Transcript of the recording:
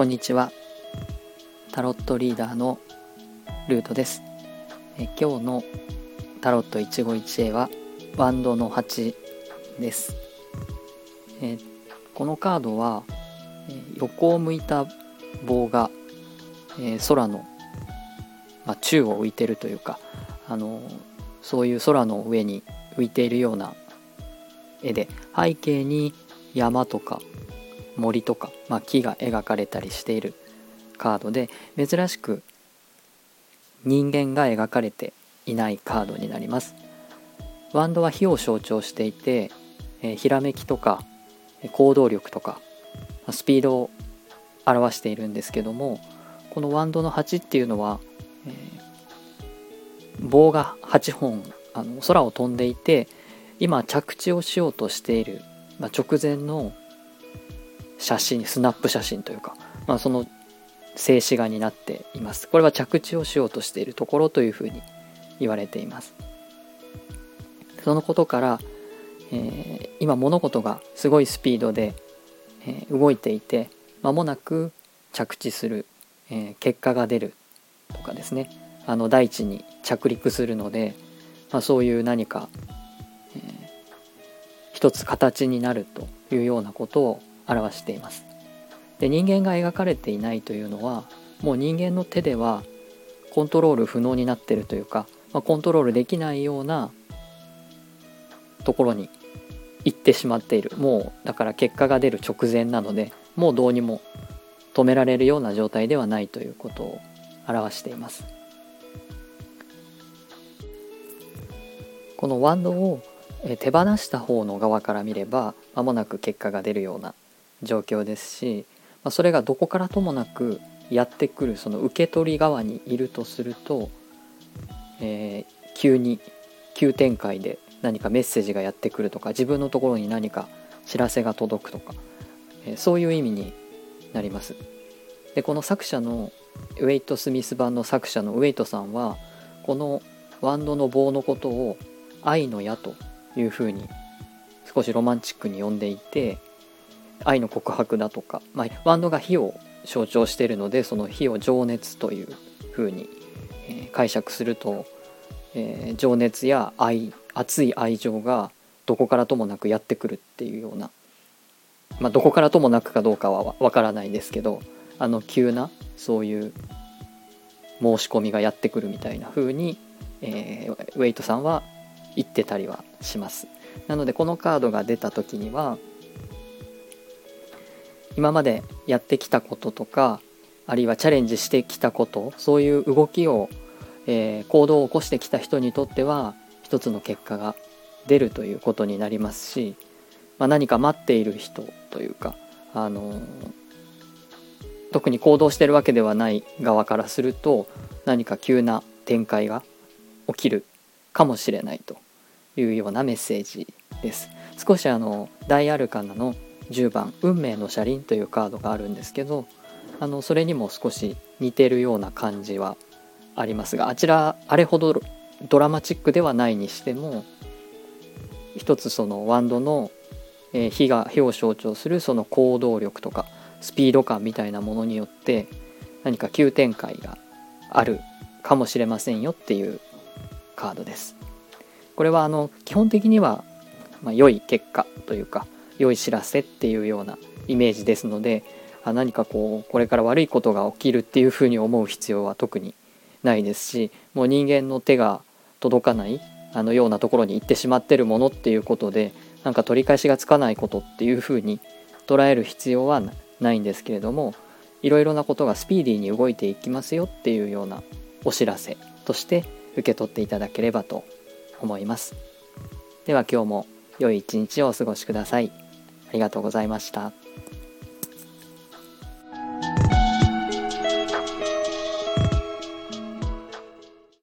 こんにちは。タロットリーダーのルートです。え今日のタロット一期一会はワンドの8です。えこのカードはえ横を向いた棒が、え空の、まあ、宙を浮いてるというかあのそういう空の上に浮いているような絵で背景に山とか森とか、まあ、木が描かれたりしているカードで珍しく人間が描かれていないカードになります。ワンドは火を象徴していて、えー、ひらめきとか行動力とかスピードを表しているんですけどもこのワンドの8っていうのは、えー、棒が8本あの空を飛んでいて今着地をしようとしている、まあ、直前の写真スナップ写真というか、まあ、その静止画になっています。これは着地をしようとしているところというふうに言われています。そのことから、えー、今物事がすごいスピードで、えー、動いていて間もなく着地する、えー、結果が出るとかですね。あの大地に着陸するので、まあ、そういう何か、えー、一つ形になるというようなことを表しています。で人間が描かれていないというのはもう人間の手ではコントロール不能になってるというか、まあ、コントロールできないようなところに行ってしまっている。もうだから結果が出る直前なのでもうどうにも止められるような状態ではないということを表しています。このワンドを手放した方の側から見れば間もなく結果が出るような状況ですし、まあ、それがどこからともなくやってくるその受け取り側にいるとすると、えー、急に急展開で何かメッセージがやってくるとか自分のところに何か知らせが届くとか、えー、そういう意味になります。でこの作者のウェイト・スミス版の作者のウェイトさんはこのワンドの棒のことを愛の矢というふうに少しロマンチックに呼んでいて愛の告白だとか、まあ、ワンドが火を象徴しているのでその火を情熱というふうに、えー、解釈すると、えー、情熱や愛熱い愛情がどこからともなくやってくるっていうような、まあ、どこからともなくかどうかはわからないですけどあの急なそういう申し込みがやってくるみたいな風に、えー、ウェイトさんは言ってたりはします。なのでこのカードが出た時には今までやってきたこととかあるいはチャレンジしてきたことそういう動きを、えー、行動を起こしてきた人にとっては一つの結果が出るということになりますし、まあ、何か待っている人というか、あのー、特に行動してるわけではない側からすると何か急な展開が起きるかもしれないというようなメッセージです。少しあの大アルカナの10番「運命の車輪」というカードがあるんですけどあのそれにも少し似てるような感じはありますがあちらあれほどドラマチックではないにしても一つそのワンドの、火が火を象徴するその行動力とかスピード感みたいなものによって何か急展開があるかもしれませんよっていうカードです。これはあの基本的には、まあ、良い結果というか良い知らせっていうようなイメージですのであ何かこうこれから悪いことが起きるっていうふうに思う必要は特にないですしもう人間の手が届かないあのようなところに行ってしまってるものっていうことでなんか取り返しがつかないことっていうふうに捉える必要はないんですけれどもいろいろなことがスピーディーに動いていきますよっていうようなお知らせとして受け取っていただければと思います。では今日も良い一日をお過ごしください。ありがとうございました。